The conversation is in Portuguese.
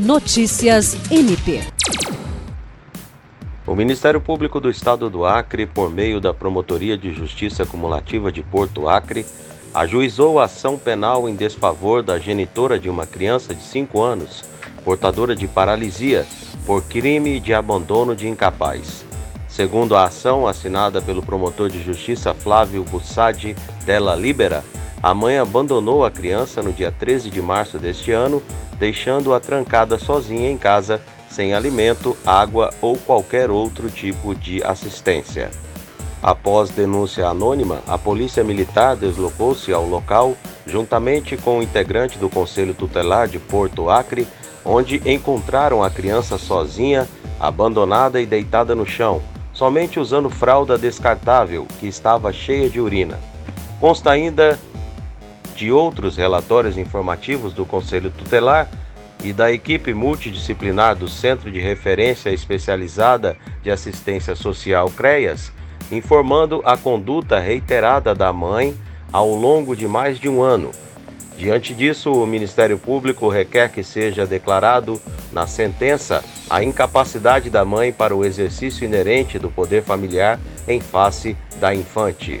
Notícias MP. O Ministério Público do Estado do Acre, por meio da Promotoria de Justiça Cumulativa de Porto Acre, ajuizou a ação penal em desfavor da genitora de uma criança de 5 anos, portadora de paralisia, por crime de abandono de incapaz. Segundo a ação assinada pelo promotor de justiça Flávio Bussadi Della Libera, a mãe abandonou a criança no dia 13 de março deste ano, deixando-a trancada sozinha em casa sem alimento, água ou qualquer outro tipo de assistência. Após denúncia anônima, a Polícia Militar deslocou-se ao local juntamente com o integrante do Conselho Tutelar de Porto Acre, onde encontraram a criança sozinha, abandonada e deitada no chão, somente usando fralda descartável que estava cheia de urina. Consta ainda de outros relatórios informativos do Conselho Tutelar e da equipe multidisciplinar do Centro de Referência Especializada de Assistência Social CREAS, informando a conduta reiterada da mãe ao longo de mais de um ano. Diante disso, o Ministério Público requer que seja declarado na sentença a incapacidade da mãe para o exercício inerente do poder familiar em face da infante.